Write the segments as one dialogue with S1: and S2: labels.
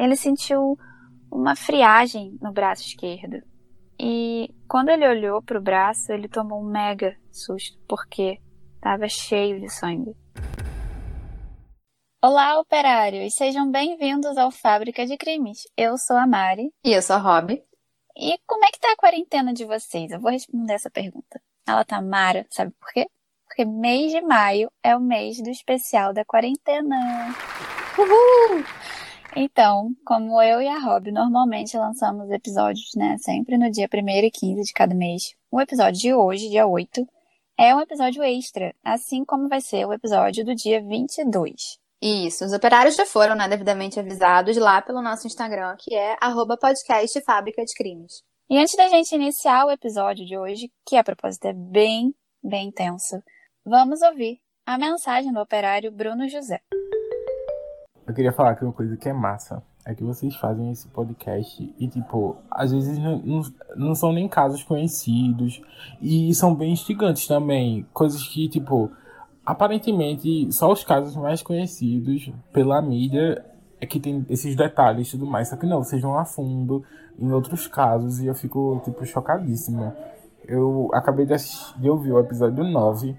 S1: ele sentiu uma friagem no braço esquerdo. E quando ele olhou para o braço, ele tomou um mega susto, porque estava cheio de sangue. Olá, operários! Sejam bem-vindos ao Fábrica de Crimes. Eu sou a Mari.
S2: E eu sou a Rob.
S1: E como é que tá a quarentena de vocês? Eu vou responder essa pergunta. Ela tá mara, sabe por quê? Porque mês de maio é o mês do especial da quarentena. Uhul! Então, como eu e a Rob normalmente lançamos episódios, né, sempre no dia 1 e 15 de cada mês, o episódio de hoje, dia 8, é um episódio extra, assim como vai ser o episódio do dia 22.
S2: Isso, os operários já foram né, devidamente avisados lá pelo nosso Instagram, que é arroba podcast Fábrica de Crimes.
S1: E antes da gente iniciar o episódio de hoje, que a propósito é bem, bem intenso, vamos ouvir a mensagem do operário Bruno José.
S3: Eu queria falar que uma coisa que é massa é que vocês fazem esse podcast e, tipo, às vezes não, não, não, são nem casos conhecidos e são bem instigantes também. Coisas que, tipo, aparentemente só os casos mais conhecidos pela mídia é que tem esses detalhes e tudo mais. Só que não, vocês vão a fundo em outros casos e eu fico, tipo, chocadíssima. Eu acabei de, assistir, de ouvir o episódio 9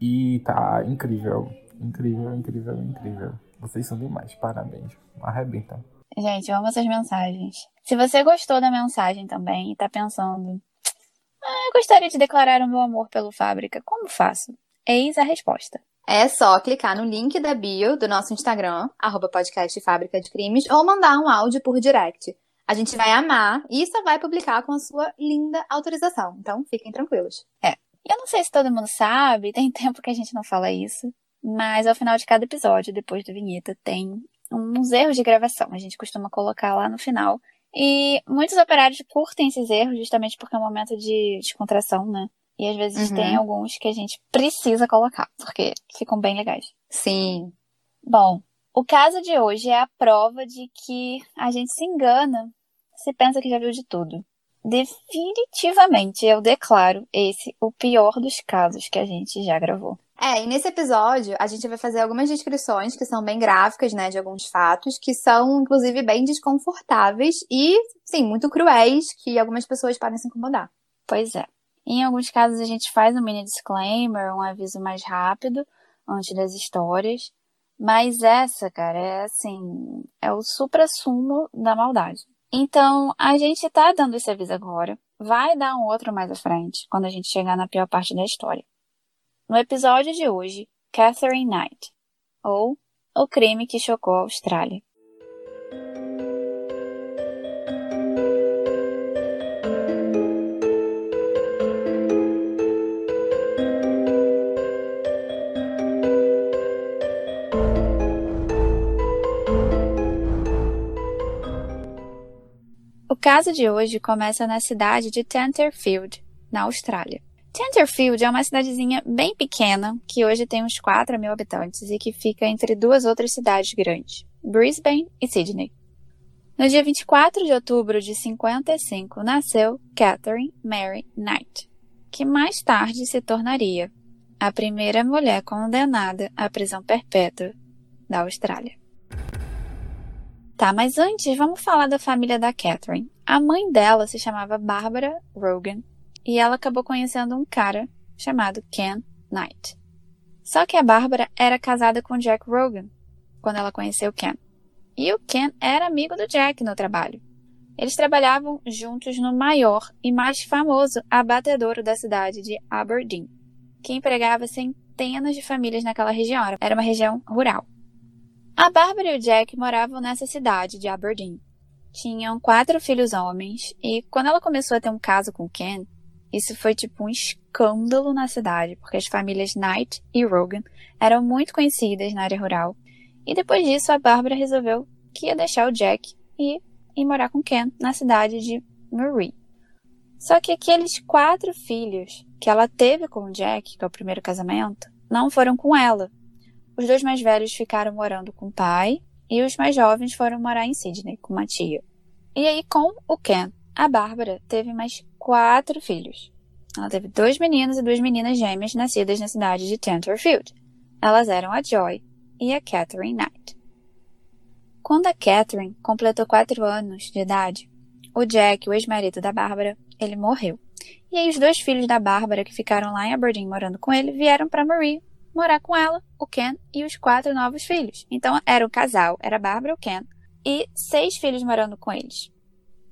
S3: e tá incrível. Incrível, incrível, incrível. Vocês são demais, parabéns. Arrebenta.
S1: Gente, amo essas mensagens. Se você gostou da mensagem também e tá pensando, ah, eu gostaria de declarar o meu amor pelo Fábrica, como faço? Eis a resposta.
S2: É só clicar no link da bio do nosso Instagram, arroba podcast Fábrica de Crimes, ou mandar um áudio por direct. A gente vai amar e só vai publicar com a sua linda autorização. Então, fiquem tranquilos.
S1: É. Eu não sei se todo mundo sabe, tem tempo que a gente não fala isso, mas ao final de cada episódio, depois do vinheta, tem uns erros de gravação. A gente costuma colocar lá no final. E muitos operários curtem esses erros justamente porque é um momento de descontração, né? E às vezes uhum. tem alguns que a gente precisa colocar, porque ficam bem legais.
S2: Sim.
S1: Bom, o caso de hoje é a prova de que a gente se engana se pensa que já viu de tudo. Definitivamente eu declaro esse o pior dos casos que a gente já gravou.
S2: É, e nesse episódio a gente vai fazer algumas descrições que são bem gráficas, né, de alguns fatos, que são, inclusive, bem desconfortáveis e, sim, muito cruéis, que algumas pessoas podem se incomodar.
S1: Pois é. Em alguns casos a gente faz um mini disclaimer, um aviso mais rápido, antes das histórias. Mas essa, cara, é assim, é o supra-sumo da maldade. Então, a gente tá dando esse aviso agora. Vai dar um outro mais à frente, quando a gente chegar na pior parte da história. No episódio de hoje, Catherine Knight, ou O crime que chocou a Austrália. O caso de hoje começa na cidade de Tenterfield, na Austrália. Tenterfield é uma cidadezinha bem pequena, que hoje tem uns 4 mil habitantes e que fica entre duas outras cidades grandes, Brisbane e Sydney. No dia 24 de outubro de 55 nasceu Catherine Mary Knight, que mais tarde se tornaria a primeira mulher condenada à prisão perpétua da Austrália. Tá, mas antes vamos falar da família da Catherine. A mãe dela se chamava Barbara Rogan e ela acabou conhecendo um cara chamado Ken Knight. Só que a Bárbara era casada com Jack Rogan quando ela conheceu Ken. E o Ken era amigo do Jack no trabalho. Eles trabalhavam juntos no maior e mais famoso abatedouro da cidade de Aberdeen, que empregava centenas de famílias naquela região. Era uma região rural. A Bárbara e o Jack moravam nessa cidade de Aberdeen. Tinham quatro filhos homens e quando ela começou a ter um caso com Ken, isso foi tipo um escândalo na cidade, porque as famílias Knight e Rogan eram muito conhecidas na área rural. E depois disso, a Bárbara resolveu que ia deixar o Jack e ir morar com Ken na cidade de Murray. Só que aqueles quatro filhos que ela teve com o Jack, que é o primeiro casamento, não foram com ela. Os dois mais velhos ficaram morando com o pai e os mais jovens foram morar em Sydney com uma tia. E aí, com o Ken, a Bárbara teve mais quatro filhos. Ela teve dois meninos e duas meninas gêmeas nascidas na cidade de Tenterfield. Elas eram a Joy e a Catherine Knight. Quando a Catherine completou quatro anos de idade, o Jack, o ex-marido da Bárbara, ele morreu. E aí os dois filhos da Bárbara que ficaram lá em Aberdeen morando com ele vieram para Marie morar com ela, o Ken e os quatro novos filhos. Então era o casal, era a Bárbara, o Ken e seis filhos morando com eles.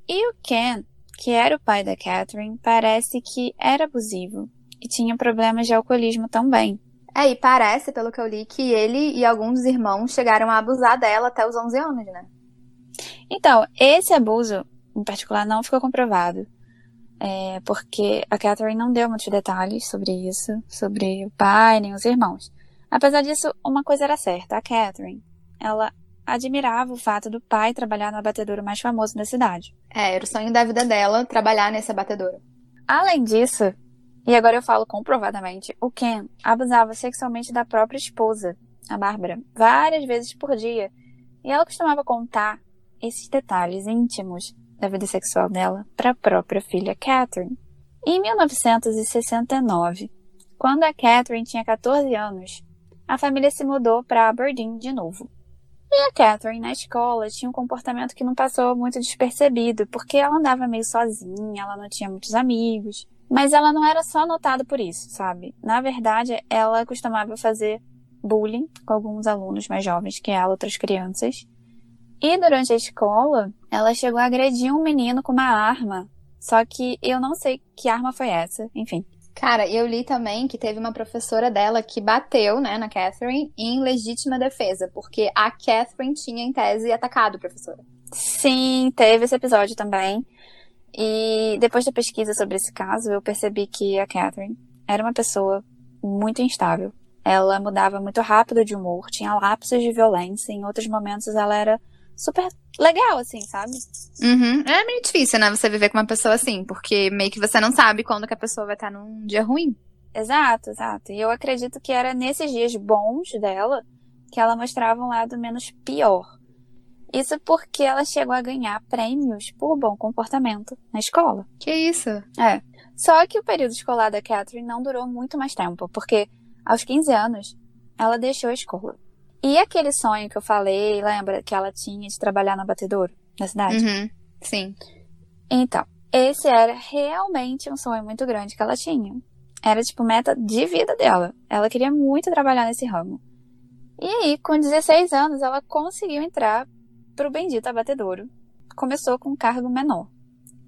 S1: E o Ken, que era o pai da Catherine, parece que era abusivo e tinha problemas de alcoolismo também.
S2: É, e parece, pelo que eu li, que ele e alguns irmãos chegaram a abusar dela até os 11 anos, né?
S1: Então, esse abuso, em particular, não ficou comprovado. É, porque a Catherine não deu muitos detalhes sobre isso, sobre o pai nem os irmãos. Apesar disso, uma coisa era certa: a Catherine, ela admirava o fato do pai trabalhar no abatedouro mais famoso da cidade.
S2: É, era o sonho da vida dela trabalhar nesse abatedouro.
S1: Além disso, e agora eu falo comprovadamente, o Ken abusava sexualmente da própria esposa, a Bárbara, várias vezes por dia. E ela costumava contar esses detalhes íntimos da vida sexual dela para a própria filha Catherine. Em 1969, quando a Catherine tinha 14 anos, a família se mudou para Aberdeen de novo. E a Catherine na escola tinha um comportamento que não passou muito despercebido, porque ela andava meio sozinha, ela não tinha muitos amigos. Mas ela não era só notada por isso, sabe? Na verdade, ela costumava fazer bullying com alguns alunos mais jovens que ela, outras crianças. E durante a escola, ela chegou a agredir um menino com uma arma. Só que eu não sei que arma foi essa, enfim.
S2: Cara, eu li também que teve uma professora dela que bateu, né, na Catherine em legítima defesa, porque a Catherine tinha em tese atacado a professora.
S1: Sim, teve esse episódio também. E depois da pesquisa sobre esse caso, eu percebi que a Catherine era uma pessoa muito instável. Ela mudava muito rápido de humor, tinha lapsos de violência, em outros momentos ela era super legal, assim, sabe?
S2: Uhum. É meio difícil, né, você viver com uma pessoa assim, porque meio que você não sabe quando que a pessoa vai estar num dia ruim.
S1: Exato, exato. E eu acredito que era nesses dias bons dela que ela mostrava um lado menos pior. Isso porque ela chegou a ganhar prêmios por bom comportamento na escola.
S2: Que isso?
S1: É. Só que o período escolar da Catherine não durou muito mais tempo, porque aos 15 anos ela deixou a escola. E aquele sonho que eu falei, lembra que ela tinha de trabalhar no batedouro na cidade?
S2: Uhum. Sim.
S1: Então, esse era realmente um sonho muito grande que ela tinha. Era tipo meta de vida dela. Ela queria muito trabalhar nesse ramo. E aí, com 16 anos, ela conseguiu entrar pro bendito abatedouro. Começou com um cargo menor.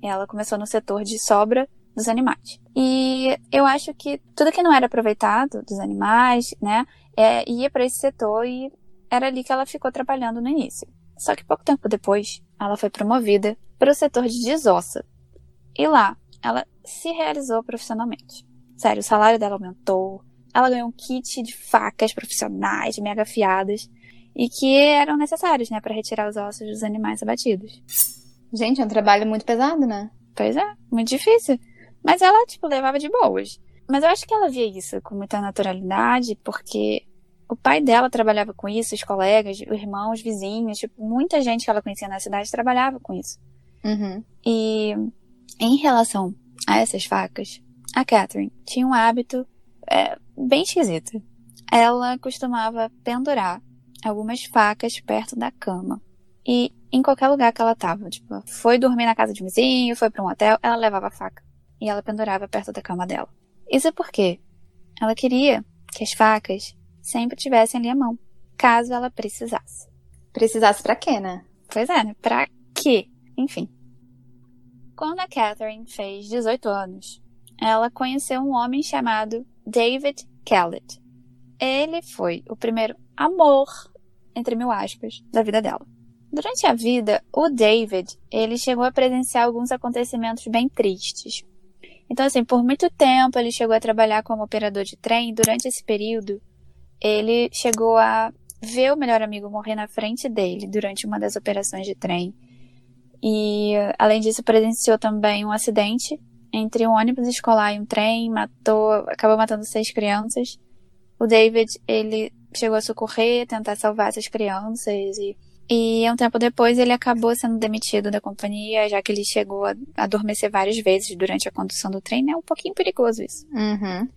S1: Ela começou no setor de sobra dos animais. E eu acho que tudo que não era aproveitado dos animais, né, é, ia para esse setor e era ali que ela ficou trabalhando no início. Só que pouco tempo depois, ela foi promovida para o setor de desossa. E lá, ela se realizou profissionalmente. Sério, o salário dela aumentou, ela ganhou um kit de facas profissionais, mega afiadas, e que eram necessários, né, para retirar os ossos dos animais abatidos.
S2: Gente, é um trabalho muito pesado, né?
S1: Pois é, muito difícil. Mas ela, tipo, levava de boas. Mas eu acho que ela via isso com muita naturalidade, porque o pai dela trabalhava com isso, os colegas, os irmãos, os vizinhos, tipo, muita gente que ela conhecia na cidade trabalhava com isso.
S2: Uhum.
S1: E em relação a essas facas, a Catherine tinha um hábito é, bem esquisito. Ela costumava pendurar algumas facas perto da cama. E em qualquer lugar que ela tava, tipo, foi dormir na casa de um vizinho, foi para um hotel, ela levava a faca. E ela pendurava perto da cama dela. Isso porque ela queria que as facas sempre tivessem ali à mão, caso ela precisasse.
S2: Precisasse para quê, né?
S1: Pois é, né? Pra quê? Enfim. Quando a Catherine fez 18 anos, ela conheceu um homem chamado David Kellett. Ele foi o primeiro amor, entre mil aspas, da vida dela. Durante a vida, o David, ele chegou a presenciar alguns acontecimentos bem tristes. Então, assim, por muito tempo ele chegou a trabalhar como operador de trem. Durante esse período, ele chegou a ver o melhor amigo morrer na frente dele durante uma das operações de trem. E, além disso, presenciou também um acidente entre um ônibus escolar e um trem, matou, acabou matando seis crianças. O David, ele chegou a socorrer, tentar salvar essas crianças e e um tempo depois ele acabou sendo demitido da companhia, já que ele chegou a adormecer várias vezes durante a condução do trem. É um pouquinho perigoso isso.
S2: Uhum.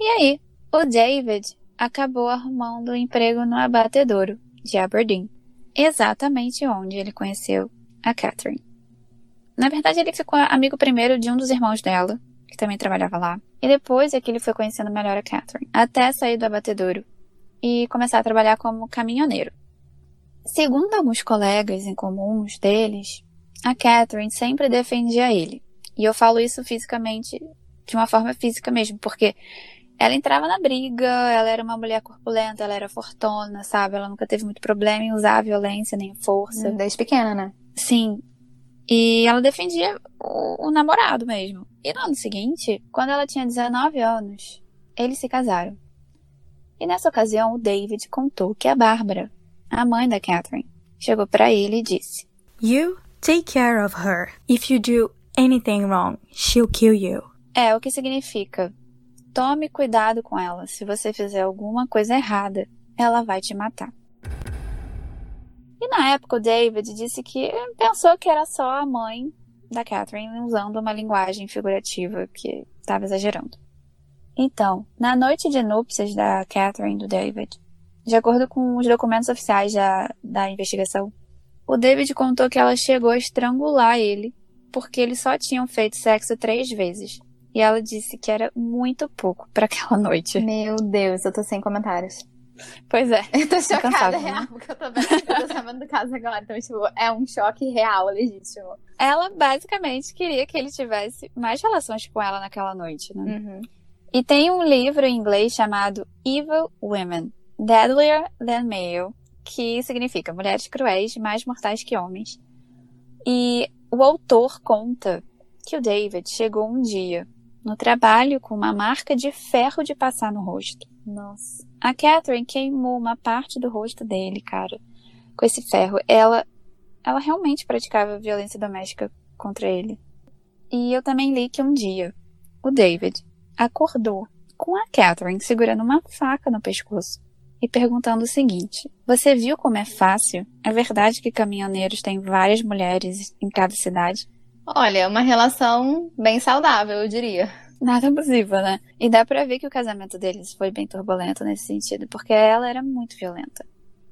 S1: E aí, o David acabou arrumando um emprego no abatedouro de Aberdeen. exatamente onde ele conheceu a Catherine. Na verdade, ele ficou amigo primeiro de um dos irmãos dela, que também trabalhava lá, e depois é que ele foi conhecendo melhor a Catherine, até sair do abatedouro e começar a trabalhar como caminhoneiro. Segundo alguns colegas em comuns deles, a Catherine sempre defendia ele. E eu falo isso fisicamente, de uma forma física mesmo, porque ela entrava na briga, ela era uma mulher corpulenta, ela era fortuna, sabe? Ela nunca teve muito problema em usar a violência nem força.
S2: Desde pequena, né?
S1: Sim. E ela defendia o, o namorado mesmo. E no ano seguinte, quando ela tinha 19 anos, eles se casaram. E nessa ocasião, o David contou que a Bárbara, a mãe da Catherine, chegou para ele e disse:
S4: You take care of her. If you do anything wrong, she'll kill you.
S1: É, o que significa: tome cuidado com ela. Se você fizer alguma coisa errada, ela vai te matar. E na época o David disse que pensou que era só a mãe da Catherine usando uma linguagem figurativa que estava exagerando. Então, na noite de núpcias da Catherine e do David, de acordo com os documentos oficiais da, da investigação, o David contou que ela chegou a estrangular ele porque eles só tinham feito sexo três vezes. E ela disse que era muito pouco para aquela noite.
S2: Meu Deus, eu tô sem comentários.
S1: Pois é.
S2: Eu tô chocada,
S1: cansada,
S2: real,
S1: né?
S2: porque eu tô, vendo, eu tô sabendo do caso agora. Então, tipo, é um choque real, legítimo.
S1: Ela basicamente queria que ele tivesse mais relações com ela naquela noite, né?
S2: Uhum.
S1: E tem um livro em inglês chamado Evil Women, Deadlier Than Male, que significa mulheres cruéis mais mortais que homens. E o autor conta que o David chegou um dia no trabalho com uma marca de ferro de passar no rosto.
S2: Nossa.
S1: A Catherine queimou uma parte do rosto dele, cara, com esse ferro. Ela, ela realmente praticava violência doméstica contra ele. E eu também li que um dia o David acordou com a Catherine segurando uma faca no pescoço e perguntando o seguinte: Você viu como é fácil? É verdade que caminhoneiros têm várias mulheres em cada cidade?
S2: Olha, é uma relação bem saudável, eu diria.
S1: Nada abusiva, né? E dá pra ver que o casamento deles foi bem turbulento nesse sentido, porque ela era muito violenta.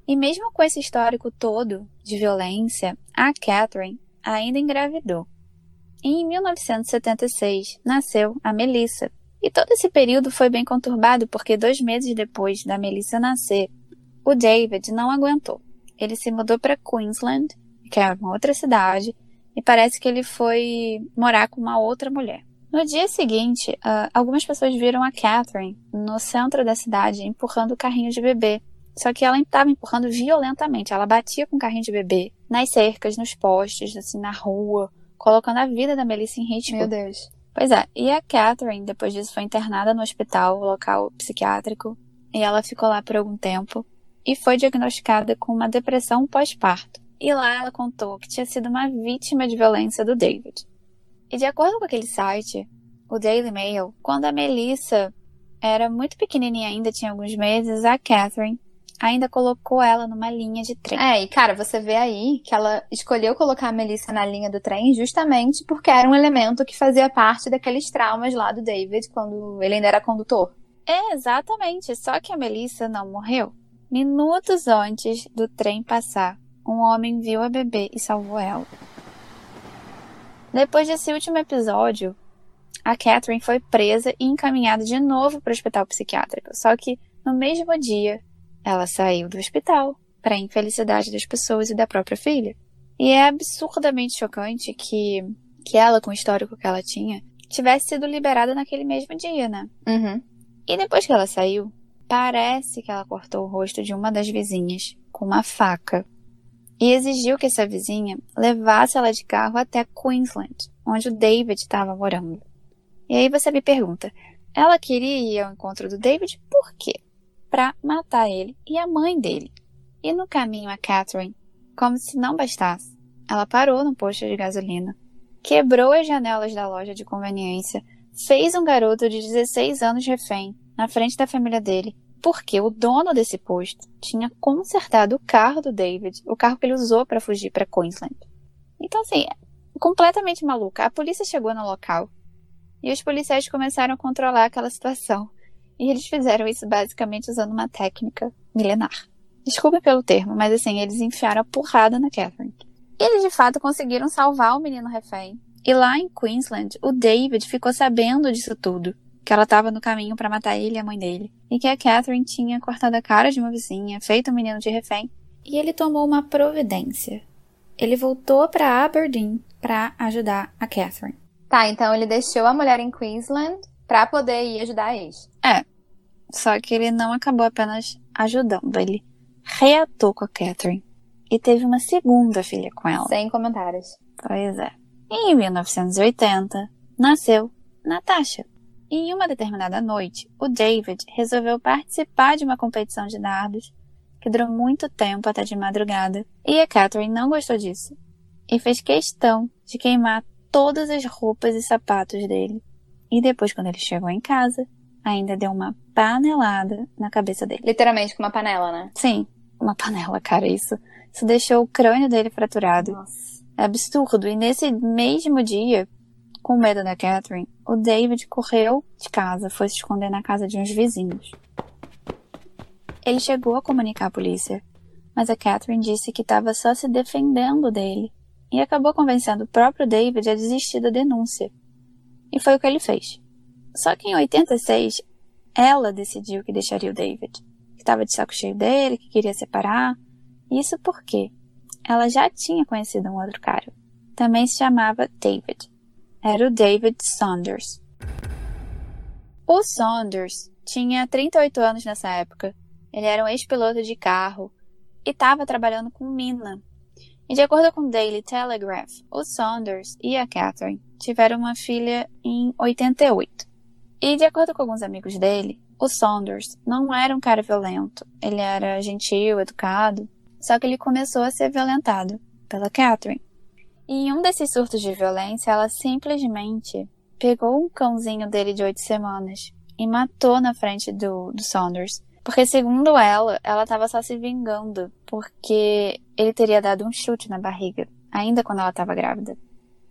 S1: E mesmo com esse histórico todo de violência, a Catherine ainda engravidou. E em 1976 nasceu a Melissa. E todo esse período foi bem conturbado porque dois meses depois da Melissa nascer, o David não aguentou. Ele se mudou para Queensland, que é uma outra cidade, e parece que ele foi morar com uma outra mulher. No dia seguinte, uh, algumas pessoas viram a Catherine no centro da cidade empurrando o carrinho de bebê. Só que ela estava empurrando violentamente. Ela batia com o carrinho de bebê nas cercas, nos postes, assim, na rua, colocando a vida da Melissa em risco.
S2: Meu Deus.
S1: Pois é, e a Catherine, depois disso, foi internada no hospital local psiquiátrico, e ela ficou lá por algum tempo, e foi diagnosticada com uma depressão pós-parto. E lá ela contou que tinha sido uma vítima de violência do David. E de acordo com aquele site, o Daily Mail, quando a Melissa era muito pequenininha ainda, tinha alguns meses, a Catherine ainda colocou ela numa linha de trem.
S2: É, e cara, você vê aí que ela escolheu colocar a Melissa na linha do trem justamente porque era um elemento que fazia parte daqueles traumas lá do David quando ele ainda era condutor.
S1: É, exatamente. Só que a Melissa não morreu. Minutos antes do trem passar, um homem viu a bebê e salvou ela. Depois desse último episódio, a Catherine foi presa e encaminhada de novo para o hospital psiquiátrico. Só que no mesmo dia, ela saiu do hospital, para a infelicidade das pessoas e da própria filha. E é absurdamente chocante que, que ela, com o histórico que ela tinha, tivesse sido liberada naquele mesmo dia, né?
S2: Uhum.
S1: E depois que ela saiu, parece que ela cortou o rosto de uma das vizinhas com uma faca e exigiu que essa vizinha levasse ela de carro até Queensland, onde o David estava morando. E aí você me pergunta, ela queria ir ao encontro do David por quê? Para matar ele e a mãe dele. E no caminho a Catherine, como se não bastasse, ela parou no posto de gasolina, quebrou as janelas da loja de conveniência, fez um garoto de 16 anos refém na frente da família dele porque o dono desse posto tinha consertado o carro do David, o carro que ele usou para fugir para Queensland. Então, assim, completamente maluca. A polícia chegou no local e os policiais começaram a controlar aquela situação. E eles fizeram isso basicamente usando uma técnica milenar. Desculpe pelo termo, mas assim, eles enfiaram a porrada na Catherine. Eles de fato conseguiram salvar o menino refém. E lá em Queensland, o David ficou sabendo disso tudo. Que ela estava no caminho para matar ele e a mãe dele. E que a Catherine tinha cortado a cara de uma vizinha, feito o um menino de refém. E ele tomou uma providência. Ele voltou para Aberdeen para ajudar a Catherine.
S2: Tá, então ele deixou a mulher em Queensland para poder ir ajudar a ex.
S1: É. Só que ele não acabou apenas ajudando, ele reatou com a Catherine e teve uma segunda filha com ela.
S2: Sem comentários.
S1: Pois é. Em 1980, nasceu Natasha. E em uma determinada noite, o David resolveu participar de uma competição de dardos que durou muito tempo até de madrugada, e a Catherine não gostou disso e fez questão de queimar todas as roupas e sapatos dele. E depois, quando ele chegou em casa, ainda deu uma panelada na cabeça dele.
S2: Literalmente com uma panela, né?
S1: Sim, uma panela, cara, isso. Isso deixou o crânio dele fraturado.
S2: Nossa.
S1: É absurdo. E nesse mesmo dia, com medo da Catherine, o David correu de casa, foi se esconder na casa de uns vizinhos. Ele chegou a comunicar à polícia, mas a Catherine disse que estava só se defendendo dele e acabou convencendo o próprio David a desistir da denúncia. E foi o que ele fez. Só que em 86, ela decidiu que deixaria o David, que estava de saco cheio dele, que queria separar. Isso porque ela já tinha conhecido um outro cara. Também se chamava David. Era o David Saunders. O Saunders tinha 38 anos nessa época. Ele era um ex-piloto de carro e estava trabalhando com mina. E de acordo com o Daily Telegraph, o Saunders e a Catherine tiveram uma filha em 88. E de acordo com alguns amigos dele, o Saunders não era um cara violento. Ele era gentil, educado, só que ele começou a ser violentado pela Catherine. E em um desses surtos de violência, ela simplesmente pegou um cãozinho dele de oito semanas e matou na frente do, do Saunders. Porque, segundo ela, ela estava só se vingando porque ele teria dado um chute na barriga, ainda quando ela estava grávida.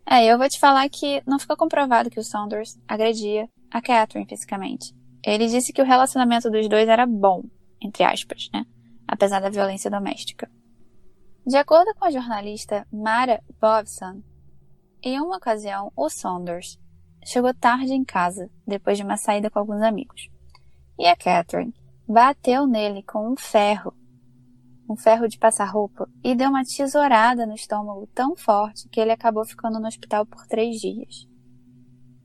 S1: É, eu vou te falar que não ficou comprovado que o Saunders agredia a Catherine fisicamente. Ele disse que o relacionamento dos dois era bom, entre aspas, né? Apesar da violência doméstica. De acordo com a jornalista Mara Bobson, em uma ocasião o Saunders chegou tarde em casa, depois de uma saída com alguns amigos. E a Catherine bateu nele com um ferro, um ferro de passar roupa, e deu uma tesourada no estômago tão forte que ele acabou ficando no hospital por três dias.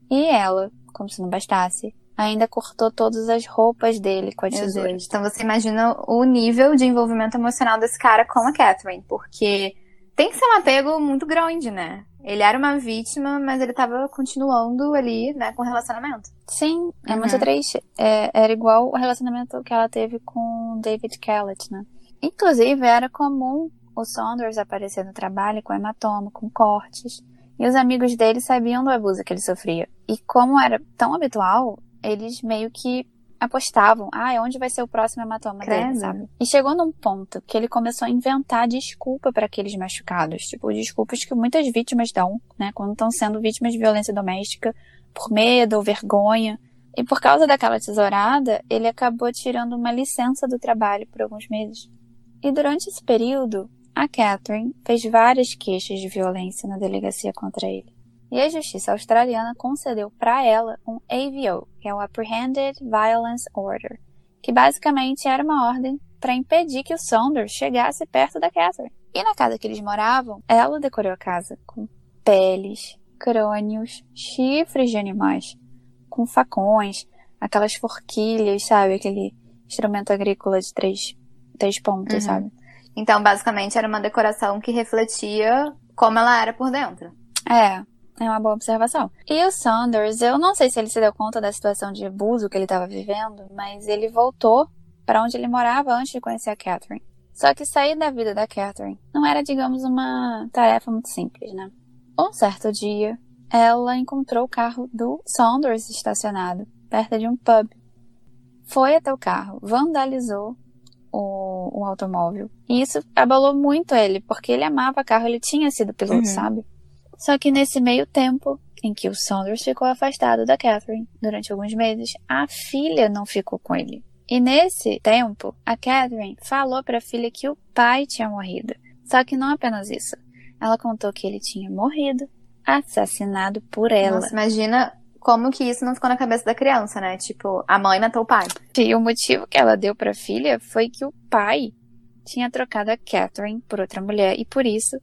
S1: E ela, como se não bastasse, ainda cortou todas as roupas dele com a tesoura.
S2: Então você imagina o nível de envolvimento emocional desse cara com a Catherine, porque tem que ser um apego muito grande, né? Ele era uma vítima, mas ele tava continuando ali, né, com o relacionamento.
S1: Sim, é uhum. muito triste. É, era igual o relacionamento que ela teve com David Kellett, né? Inclusive, era comum o Saunders aparecer no trabalho com hematoma, com cortes. E os amigos dele sabiam do abuso que ele sofria. E como era tão habitual, eles meio que apostavam, ah, onde vai ser o próximo hematoma Credo. dele, sabe? E chegou num ponto que ele começou a inventar desculpa para aqueles machucados, tipo, desculpas que muitas vítimas dão, né, quando estão sendo vítimas de violência doméstica, por medo ou vergonha. E por causa daquela tesourada, ele acabou tirando uma licença do trabalho por alguns meses. E durante esse período, a Catherine fez várias queixas de violência na delegacia contra ele e a justiça australiana concedeu para ela um AVO, que é o Apprehended Violence Order, que basicamente era uma ordem para impedir que o Saunders chegasse perto da Catherine. E na casa que eles moravam, ela decorou a casa com peles, crânios, chifres de animais, com facões, aquelas forquilhas, sabe? Aquele instrumento agrícola de três, três pontos, uhum. sabe?
S2: Então, basicamente, era uma decoração que refletia como ela era por dentro.
S1: É, é uma boa observação. E o Saunders, eu não sei se ele se deu conta da situação de abuso que ele estava vivendo, mas ele voltou para onde ele morava antes de conhecer a Catherine. Só que sair da vida da Catherine não era, digamos, uma tarefa muito simples, né? Um certo dia, ela encontrou o carro do Saunders estacionado perto de um pub. Foi até o carro, vandalizou o, o automóvel. E isso abalou muito ele, porque ele amava carro, ele tinha sido piloto, uhum. sabe? Só que nesse meio tempo, em que o Saunders ficou afastado da Catherine durante alguns meses, a filha não ficou com ele. E nesse tempo, a Catherine falou para a filha que o pai tinha morrido. Só que não apenas isso. Ela contou que ele tinha morrido, assassinado por ela.
S2: Nossa, imagina como que isso não ficou na cabeça da criança, né? Tipo, a mãe matou o pai.
S1: E o motivo que ela deu para a filha foi que o pai tinha trocado a Catherine por outra mulher e por isso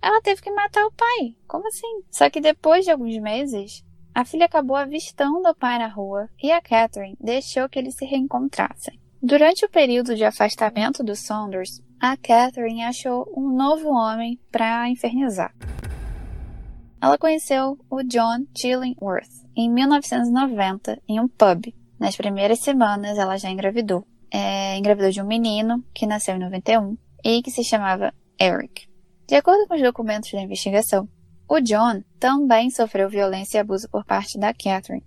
S1: ela teve que matar o pai. Como assim? Só que depois de alguns meses, a filha acabou avistando o pai na rua e a Catherine deixou que eles se reencontrassem. Durante o período de afastamento dos Saunders, a Catherine achou um novo homem para infernizar. Ela conheceu o John Chillingworth em 1990 em um pub. Nas primeiras semanas, ela já engravidou. É, engravidou de um menino que nasceu em 91 e que se chamava Eric. De acordo com os documentos da investigação, o John também sofreu violência e abuso por parte da Catherine.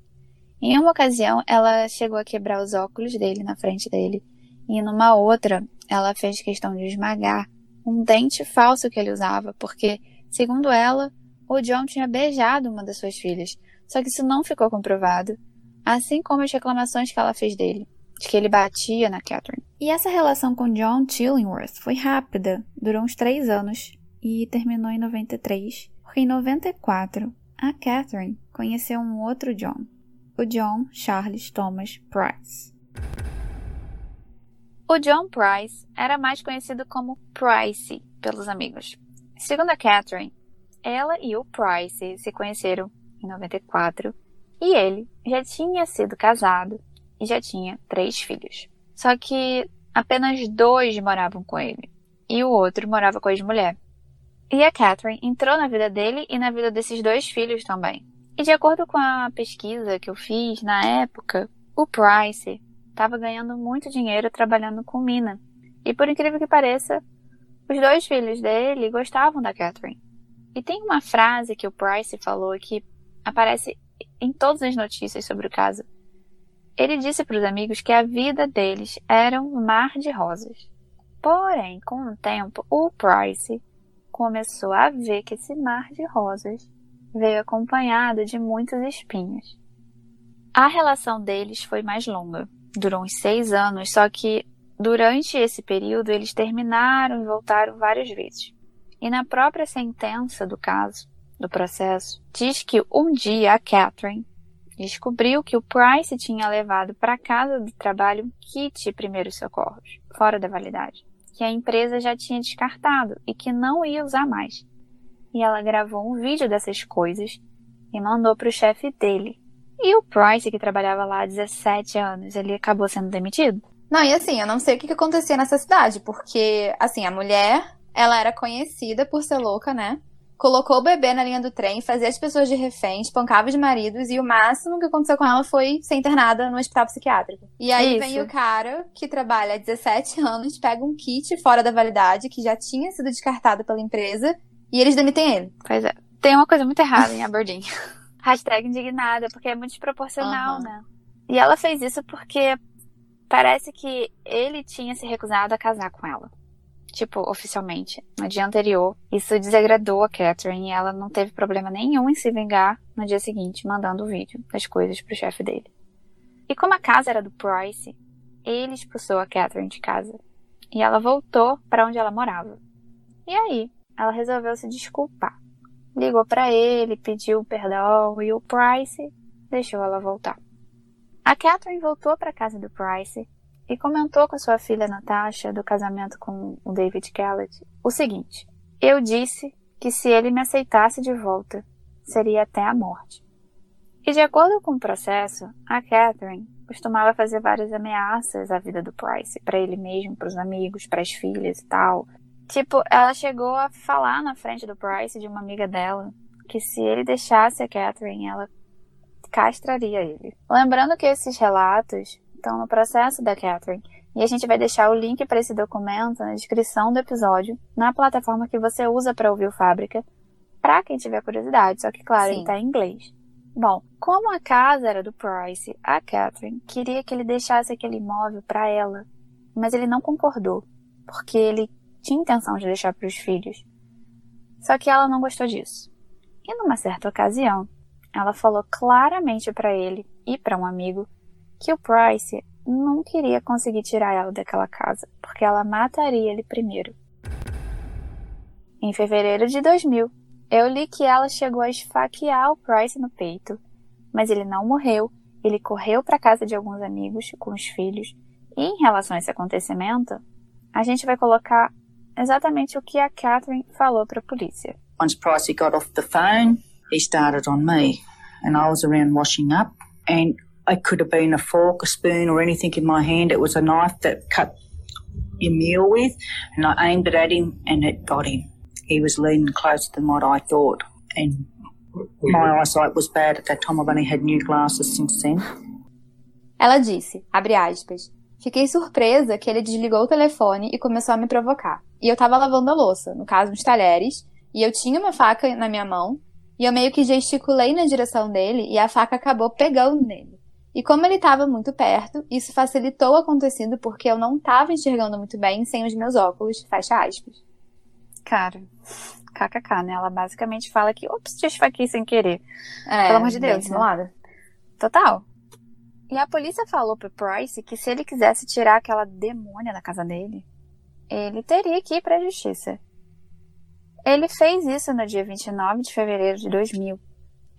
S1: Em uma ocasião, ela chegou a quebrar os óculos dele na frente dele, e numa outra, ela fez questão de esmagar um dente falso que ele usava, porque, segundo ela, o John tinha beijado uma das suas filhas. Só que isso não ficou comprovado, assim como as reclamações que ela fez dele, de que ele batia na Catherine. E essa relação com John Chillingworth foi rápida, durou uns três anos e terminou em 93, porque em 94 a Catherine conheceu um outro John, o John Charles Thomas Price. O John Price era mais conhecido como Price pelos amigos. Segundo a Catherine, ela e o Price se conheceram em 94 e ele já tinha sido casado e já tinha três filhos. Só que apenas dois moravam com ele e o outro morava com a ex-mulher. E a Catherine entrou na vida dele e na vida desses dois filhos também. E de acordo com a pesquisa que eu fiz na época, o Price estava ganhando muito dinheiro trabalhando com mina. E por incrível que pareça, os dois filhos dele gostavam da Catherine. E tem uma frase que o Price falou que aparece em todas as notícias sobre o caso. Ele disse para os amigos que a vida deles era um mar de rosas. Porém, com o tempo, o Price começou a ver que esse mar de rosas veio acompanhado de muitos espinhos. A relação deles foi mais longa, durou uns seis anos, só que durante esse período eles terminaram e voltaram várias vezes. E na própria sentença do caso, do processo, diz que um dia a Catherine descobriu que o Price tinha levado para casa do trabalho um kit primeiros socorros, fora da validade que a empresa já tinha descartado e que não ia usar mais. E ela gravou um vídeo dessas coisas e mandou para o chefe dele. E o Price, que trabalhava lá há 17 anos, ele acabou sendo demitido?
S2: Não, e assim, eu não sei o que, acontecia nessa cidade, porque, assim, a mulher, ela era conhecida por ser louca, né? Colocou o bebê na linha do trem, fazia as pessoas de refém, espancava os maridos e o máximo que aconteceu com ela foi ser internada no hospital psiquiátrico. E aí Isso. vem o cara que trabalha há 17 anos, pega um kit fora da validade que já tinha sido descartado pela empresa e eles demitem ele.
S1: Pois é. Tem uma coisa muito errada em Aberdeen. Hashtag indignada, porque é muito desproporcional, uhum. né? E ela fez isso porque parece que ele tinha se recusado a casar com ela tipo, oficialmente, no dia anterior. Isso desagradou a Catherine e ela não teve problema nenhum em se vingar no dia seguinte, mandando o vídeo das coisas pro chefe dele. E como a casa era do Price, ele expulsou a Catherine de casa. E ela voltou para onde ela morava. E aí, ela resolveu se desculpar. Ligou para ele, pediu perdão e o Price deixou ela voltar. A Catherine voltou para casa do Price e comentou com sua filha Natasha do casamento com o David Kellett o seguinte: Eu disse que se ele me aceitasse de volta, seria até a morte. E de acordo com o processo, a Catherine costumava fazer várias ameaças à vida do Price, para ele mesmo, para os amigos, para as filhas e tal. Tipo, ela chegou a falar na frente do Price de uma amiga dela que se ele deixasse a Catherine, ela castraria ele. Lembrando que esses relatos estão no processo da Catherine. E a gente vai deixar o link para esse documento na descrição do episódio, na plataforma que você usa para ouvir o Fábrica, para quem tiver curiosidade, só que, claro, Sim. ele está em inglês. Bom, como a casa era do Price, a Catherine queria que ele deixasse aquele imóvel para ela, mas ele não concordou, porque ele tinha intenção de deixar para os filhos. Só que ela não gostou disso. E numa certa ocasião, ela falou claramente para ele e para um amigo que o Price nunca iria conseguir tirar ela daquela casa, porque ela mataria ele primeiro. Em fevereiro de 2000, eu li que ela chegou a esfaquear o Price no peito, mas ele não morreu. Ele correu para casa de alguns amigos com os filhos. E em relação a esse acontecimento, a gente vai colocar exatamente o que a Catherine falou para a polícia.
S5: Once Pricey got off the phone, he started on me, and I was around washing up, and it could have been a fork, a spoon, or anything in my hand. It was a knife that cut your meal with, and I aimed it at him, and it got him. He was leaning closer than what I thought, and my eyesight was bad at that time. I've only had new glasses since then.
S2: Ela disse, abre aspas, fiquei surpresa que ele desligou o telefone e começou a me provocar. E eu tava lavando a louça, no caso uns talheres, e eu tinha uma faca na minha mão, e eu meio que gesticulei na direção dele e a faca acabou pegando nele. E como ele estava muito perto, isso facilitou o acontecido porque eu não estava enxergando muito bem sem os meus óculos, fecha aspas.
S1: Cara, kkk, né? Ela basicamente fala que, ops, te esfaquei sem querer.
S2: É,
S1: Pelo amor de Deus, né?
S2: simulada.
S1: Total. E a polícia falou pro Price que se ele quisesse tirar aquela demônia da casa dele, ele teria que ir pra justiça. Ele fez isso no dia 29 de fevereiro de 2000.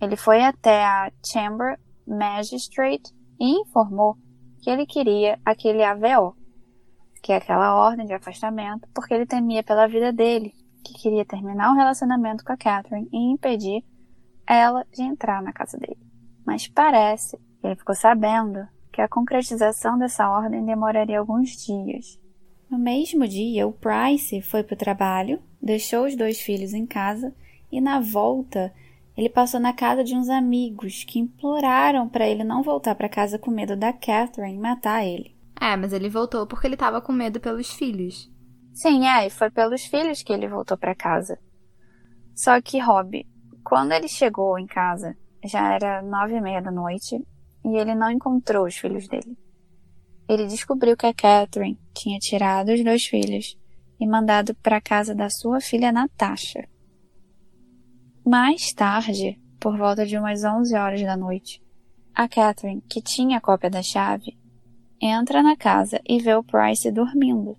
S1: Ele foi até a Chamber Magistrate e informou que ele queria aquele AVO, que é aquela ordem de afastamento, porque ele temia pela vida dele, que queria terminar o relacionamento com a Catherine e impedir ela de entrar na casa dele. Mas parece que ele ficou sabendo que a concretização dessa ordem demoraria alguns dias. No mesmo dia, o Price foi para o trabalho, deixou os dois filhos em casa e, na volta, ele passou na casa de uns amigos que imploraram para ele não voltar para casa com medo da Catherine matar ele.
S2: É, mas ele voltou porque ele tava com medo pelos filhos.
S1: Sim, é, e foi pelos filhos que ele voltou para casa. Só que, Rob, quando ele chegou em casa, já era nove e meia da noite e ele não encontrou os filhos dele. Ele descobriu que a Catherine tinha tirado os dois filhos e mandado para a casa da sua filha Natasha. Mais tarde, por volta de umas 11 horas da noite, a Catherine, que tinha a cópia da chave, entra na casa e vê o Price dormindo.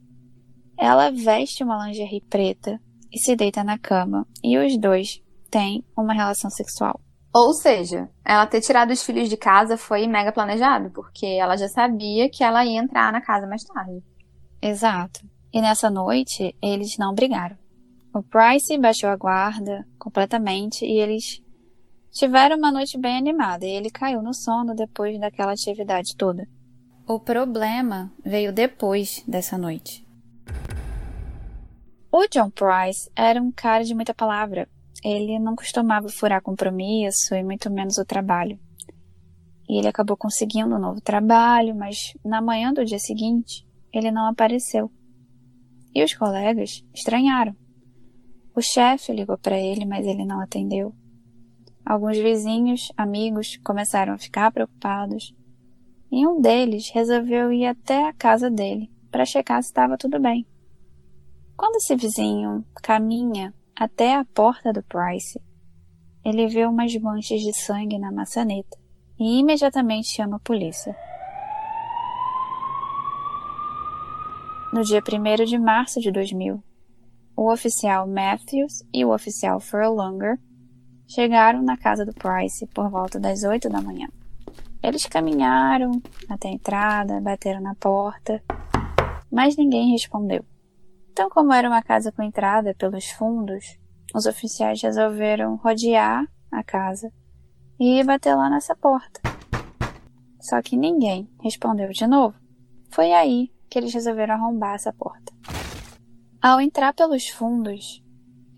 S1: Ela veste uma lingerie preta e se deita na cama, e os dois têm uma relação sexual.
S2: Ou seja, ela ter tirado os filhos de casa foi mega planejado, porque ela já sabia que ela ia entrar na casa mais tarde.
S1: Exato. E nessa noite, eles não brigaram. O Price baixou a guarda completamente e eles tiveram uma noite bem animada e ele caiu no sono depois daquela atividade toda. O problema veio depois dessa noite. O John Price era um cara de muita palavra. Ele não costumava furar compromisso e muito menos o trabalho. E ele acabou conseguindo um novo trabalho, mas na manhã do dia seguinte, ele não apareceu. E os colegas estranharam. O chefe ligou para ele, mas ele não atendeu. Alguns vizinhos, amigos, começaram a ficar preocupados. E um deles resolveu ir até a casa dele para checar se estava tudo bem. Quando esse vizinho caminha até a porta do Price, ele vê umas manchas de sangue na maçaneta e imediatamente chama a polícia. No dia 1 de março de 2000, o oficial Matthews e o oficial Furlonger chegaram na casa do Price por volta das 8 da manhã. Eles caminharam até a entrada, bateram na porta, mas ninguém respondeu. Então, como era uma casa com entrada pelos fundos, os oficiais resolveram rodear a casa e bater lá nessa porta. Só que ninguém respondeu de novo. Foi aí que eles resolveram arrombar essa porta. Ao entrar pelos fundos,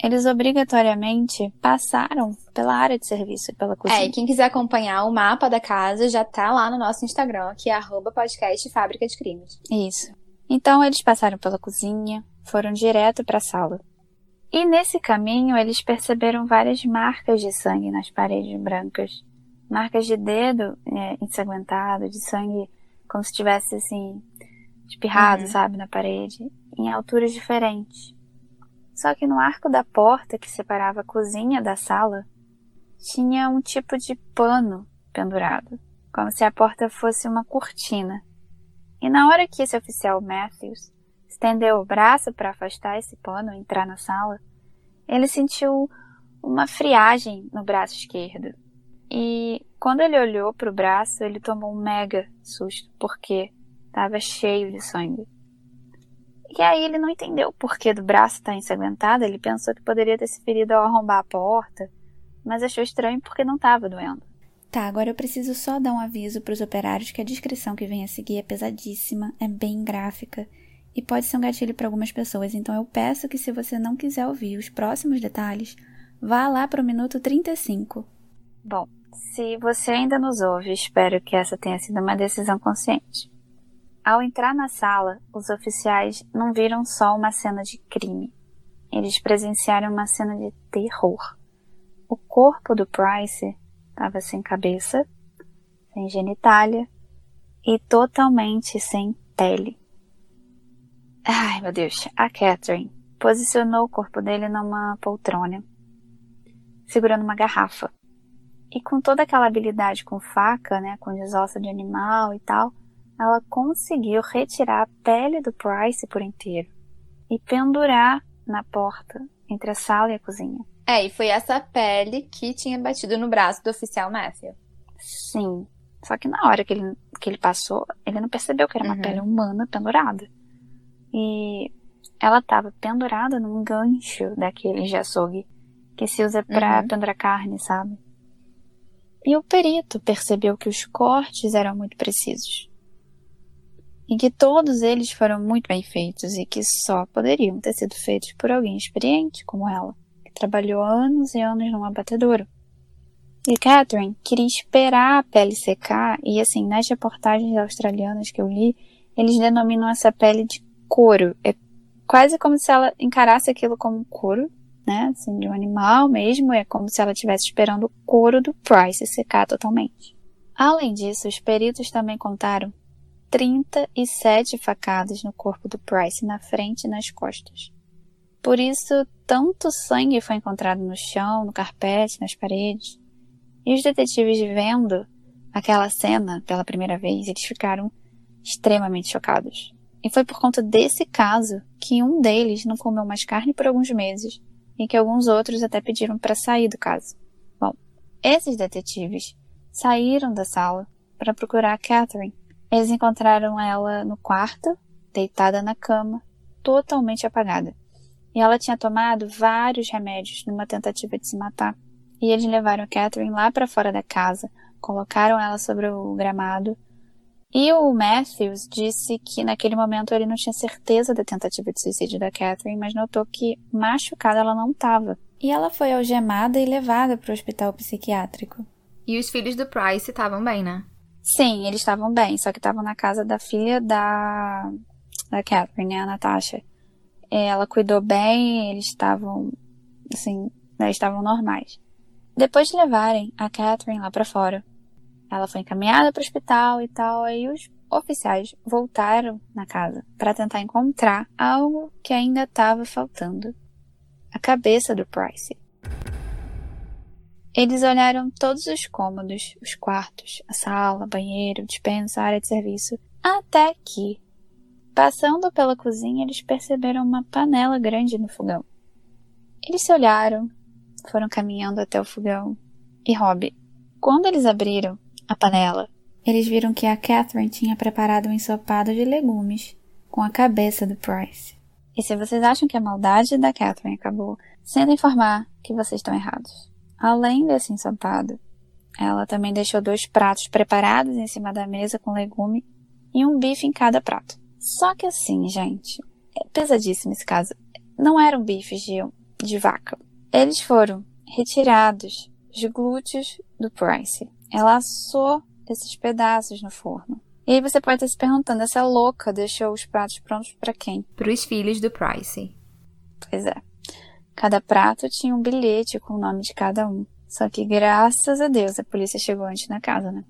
S1: eles obrigatoriamente passaram pela área de serviço e pela cozinha.
S2: É, e quem quiser acompanhar o mapa da casa já tá lá no nosso Instagram, que é podcast Fábrica de Crimes.
S1: Isso. Então eles passaram pela cozinha, foram direto para a sala. E nesse caminho eles perceberam várias marcas de sangue nas paredes brancas. Marcas de dedo é, ensanguentado, de sangue como se tivesse assim, espirrado,
S2: Uhum.
S1: sabe, na parede, em alturas diferentes. Só que no arco da porta que separava a cozinha da sala, tinha um tipo de pano pendurado, como se a porta fosse uma cortina. E na hora que esse oficial Matthews estendeu o braço para afastar esse pano e entrar na sala, ele sentiu uma friagem no braço esquerdo. E quando ele olhou para o braço, ele tomou um mega susto, porque estava cheio de sangue. E aí ele não entendeu o porquê do braço estar tá ensanguentado, ele pensou que poderia ter se ferido ao arrombar a porta, mas achou estranho porque não estava doendo.
S4: Tá, agora eu preciso só dar um aviso para os operários que a descrição que vem a seguir é pesadíssima, é bem gráfica e pode ser um gatilho para algumas pessoas, então eu peço que se você não quiser ouvir os próximos detalhes, vá lá para o minuto 35.
S1: Bom, se você ainda nos ouve, espero que essa tenha sido uma decisão consciente. Ao entrar na sala, os oficiais não viram só uma cena de crime. Eles presenciaram uma cena de terror. O corpo do Price estava sem cabeça, sem genitália e totalmente sem pele. Ai, meu Deus. A Catherine posicionou o corpo dele numa poltrona, segurando uma garrafa. E com toda aquela habilidade com faca, né, com desossa de animal e tal, ela conseguiu retirar a pele do Price por inteiro e pendurar na porta entre a sala e a cozinha.
S2: É, e foi essa pele que tinha batido no braço do oficial Matthew.
S1: Sim. Só que na hora que ele, que ele passou, ele não percebeu que era uma uhum. pele humana pendurada. E ela estava pendurada num gancho daquele de açougue que se usa para uhum. pendurar carne, sabe? E o perito percebeu que os cortes eram muito precisos. E que todos eles foram muito bem feitos e que só poderiam ter sido feitos por alguém experiente como ela, que trabalhou anos e anos num abatedouro. E Catherine queria esperar a pele secar, e assim, nas reportagens australianas que eu li, eles denominam essa pele de couro. É quase como se ela encarasse aquilo como couro, né? Assim, de um animal mesmo. É como se ela estivesse esperando o couro do Price secar totalmente. Além disso, os peritos também contaram 37 facadas no corpo do Price na frente e nas costas. Por isso, tanto sangue foi encontrado no chão, no carpete, nas paredes. E os detetives vendo aquela cena pela primeira vez, eles ficaram extremamente chocados. E foi por conta desse caso que um deles não comeu mais carne por alguns meses e que alguns outros até pediram para sair do caso. Bom, esses detetives saíram da sala para procurar a Catherine. Eles encontraram ela no quarto, deitada na cama, totalmente apagada. E ela tinha tomado vários remédios numa tentativa de se matar. E eles levaram Catherine lá para fora da casa, colocaram ela sobre o gramado e o Matthews disse que naquele momento ele não tinha certeza da tentativa de suicídio da Catherine, mas notou que machucada ela não estava. E ela foi algemada e levada para o hospital psiquiátrico.
S2: E os filhos do Price estavam bem, né?
S1: Sim, eles estavam bem, só que estavam na casa da filha da, da Catherine, né, a Natasha. Ela cuidou bem, eles estavam, assim, eles estavam normais. Depois de levarem a Catherine lá para fora, ela foi encaminhada para o hospital e tal, aí os oficiais voltaram na casa para tentar encontrar algo que ainda estava faltando: a cabeça do Price. Eles olharam todos os cômodos, os quartos, a sala, banheiro, dispensa, área de serviço, até que, passando pela cozinha, eles perceberam uma panela grande no fogão. Eles se olharam, foram caminhando até o fogão e Rob, quando eles abriram, a panela. Eles viram que a Catherine tinha preparado um ensopado de legumes com a cabeça do Price. E se vocês acham que a maldade da Catherine acabou, sendo informar que vocês estão errados. Além desse ensopado, ela também deixou dois pratos preparados em cima da mesa com legume e um bife em cada prato. Só que assim, gente, é pesadíssimo esse caso. Não eram bifes de, de vaca. Eles foram retirados os glúteos do Price ela assou esses pedaços no forno. E aí você pode estar se perguntando, essa louca deixou os pratos prontos para quem?
S2: Para os filhos do Price.
S1: Pois é. Cada prato tinha um bilhete com o nome de cada um. Só que graças a Deus a polícia chegou antes na casa, né?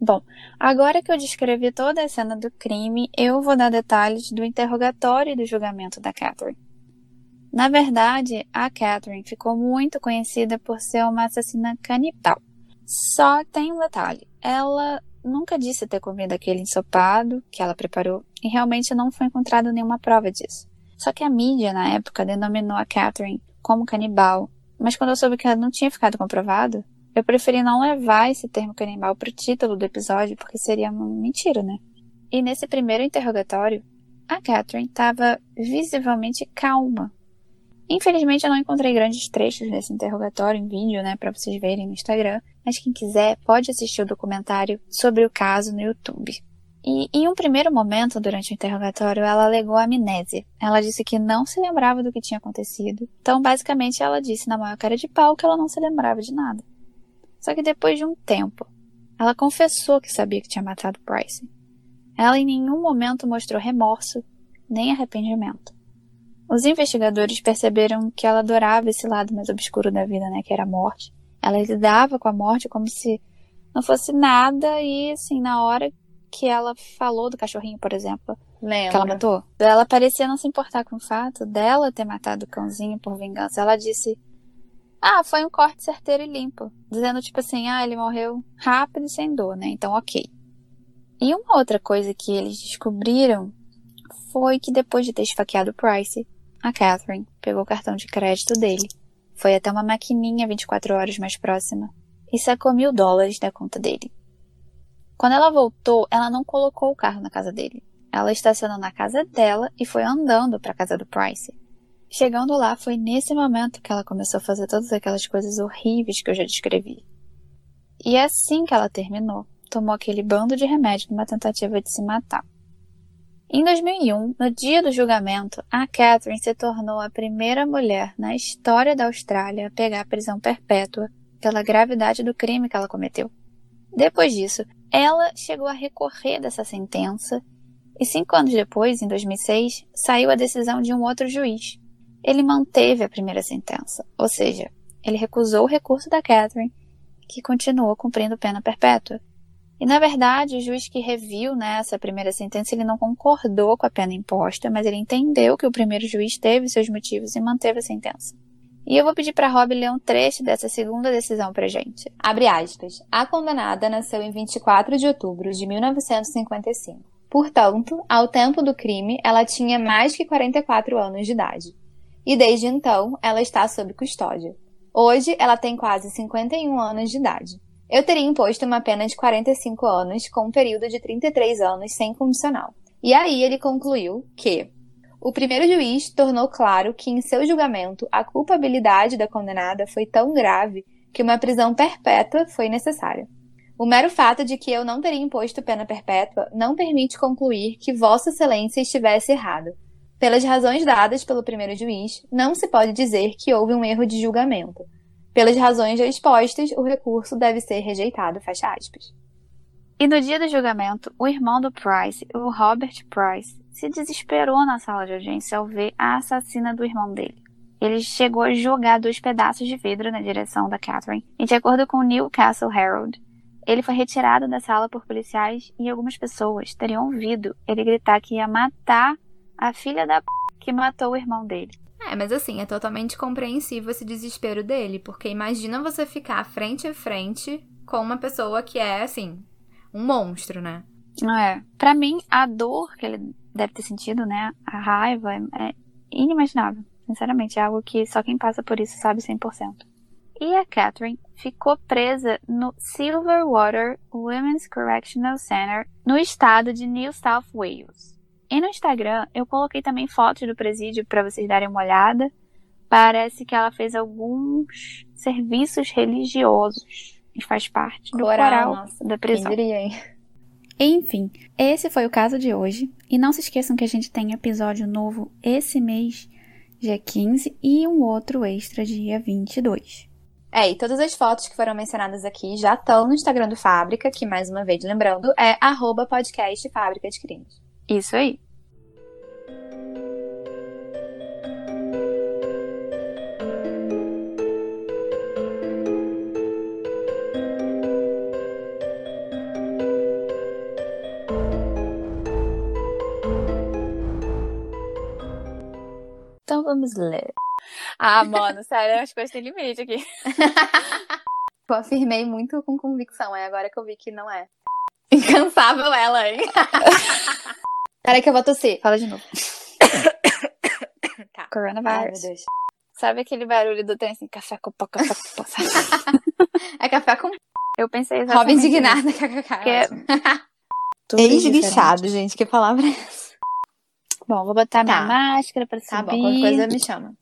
S1: Bom, agora que eu descrevi toda a cena do crime, eu vou dar detalhes do interrogatório e do julgamento da Catherine. Na verdade, a Catherine ficou muito conhecida por ser uma assassina canibal. Só tem um detalhe: ela nunca disse ter comido aquele ensopado que ela preparou e realmente não foi encontrada nenhuma prova disso. Só que a mídia, na época, denominou a Catherine como canibal, mas quando eu soube que ela não tinha ficado comprovado, eu preferi não levar esse termo canibal pro título do episódio porque seria uma mentira, né? E nesse primeiro interrogatório, a Catherine estava visivelmente calma. Infelizmente eu não encontrei grandes trechos desse interrogatório em vídeo, né, para vocês verem no Instagram, mas quem quiser pode assistir o documentário sobre o caso no YouTube. E em um primeiro momento durante o interrogatório, ela alegou amnésia. Ela disse que não se lembrava do que tinha acontecido. Então, basicamente, ela disse na maior cara de pau que ela não se lembrava de nada. Só que depois de um tempo, ela confessou que sabia que tinha matado Bryce. Ela em nenhum momento mostrou remorso nem arrependimento. Os investigadores perceberam que ela adorava esse lado mais obscuro da vida, né, que era a morte. Ela lidava com a morte como se não fosse nada e assim, na hora que ela falou do cachorrinho, por exemplo,
S2: Lembra.
S1: que ela matou, ela parecia não se importar com o fato dela ter matado o cãozinho por vingança. Ela disse: "Ah, foi um corte certeiro e limpo", dizendo tipo assim: "Ah, ele morreu rápido e sem dor, né? Então, OK". E uma outra coisa que eles descobriram foi que depois de ter esfaqueado Price, a Catherine pegou o cartão de crédito dele, foi até uma maquininha 24 horas mais próxima e sacou mil dólares da conta dele. Quando ela voltou, ela não colocou o carro na casa dele. Ela estacionou na casa dela e foi andando para a casa do Price. Chegando lá, foi nesse momento que ela começou a fazer todas aquelas coisas horríveis que eu já descrevi. E é assim que ela terminou tomou aquele bando de remédio numa tentativa de se matar. Em 2001, no dia do julgamento, a Catherine se tornou a primeira mulher na história da Austrália a pegar prisão perpétua pela gravidade do crime que ela cometeu. Depois disso, ela chegou a recorrer dessa sentença e cinco anos depois, em 2006, saiu a decisão de um outro juiz. Ele manteve a primeira sentença, ou seja, ele recusou o recurso da Catherine, que continuou cumprindo pena perpétua. E na verdade, o juiz que reviu né, essa primeira sentença, ele não concordou com a pena imposta, mas ele entendeu que o primeiro juiz teve seus motivos e manteve a sentença. E eu vou pedir para Rob ler um trecho dessa segunda decisão pra gente.
S2: Abre aspas. A condenada nasceu em 24 de outubro de 1955. Portanto, ao tempo do crime, ela tinha mais que 44 anos de idade. E desde então, ela está sob custódia. Hoje, ela tem quase 51 anos de idade. Eu teria imposto uma pena de 45 anos com um período de 33 anos sem condicional. E aí ele concluiu que o primeiro juiz tornou claro que em seu julgamento a culpabilidade da condenada foi tão grave que uma prisão perpétua foi necessária. O mero fato de que eu não teria imposto pena perpétua não permite concluir que Vossa Excelência estivesse errado. Pelas razões dadas pelo primeiro juiz, não se pode dizer que houve um erro de julgamento. Pelas razões já expostas, o recurso deve ser rejeitado, fecha aspas.
S1: E no dia do julgamento, o irmão do Price, o Robert Price, se desesperou na sala de audiência ao ver a assassina do irmão dele. Ele chegou a jogar dois pedaços de vidro na direção da Catherine, e de acordo com o Newcastle Herald, ele foi retirado da sala por policiais e algumas pessoas teriam ouvido ele gritar que ia matar a filha da p... que matou o irmão dele.
S2: É, mas assim, é totalmente compreensível esse desespero dele, porque imagina você ficar frente a frente com uma pessoa que é, assim, um monstro, né?
S1: É. Pra mim, a dor que ele deve ter sentido, né? A raiva é inimaginável. Sinceramente, é algo que só quem passa por isso sabe 100%. E a Catherine ficou presa no Silverwater Women's Correctional Center, no estado de New South Wales. E no Instagram eu coloquei também fotos do presídio para vocês darem uma olhada. Parece que ela fez alguns serviços religiosos e faz parte do coral, coral nossa, da prisão.
S2: Quem diria, hein?
S4: Enfim, esse foi o caso de hoje. E não se esqueçam que a gente tem episódio novo esse mês, dia 15, e um outro extra dia 22.
S2: É, e todas as fotos que foram mencionadas aqui já estão no Instagram do Fábrica, que mais uma vez lembrando é arroba podcast Fábrica de Crimes.
S1: Isso aí. Ah, mano, sério, as coisas têm limite aqui.
S2: Eu afirmei muito com convicção, é agora que eu vi que não é. Incansável ela, hein? Peraí que eu vou tossir.
S1: Fala de novo.
S2: Tá. Ai,
S1: Coronavirus.
S2: Deus.
S1: Sabe aquele barulho do trem assim, café com pó, café com pó?
S2: É café com
S1: Eu pensei
S2: Robin
S1: exatamente nisso.
S2: indignada. kkk.
S1: Diferente.
S2: Ex-bichado, gente. Que palavra é essa?
S1: Bom, vou botar minha
S2: Tá.
S1: máscara pra
S2: Tá bom,
S1: subir.
S2: qualquer coisa me chama.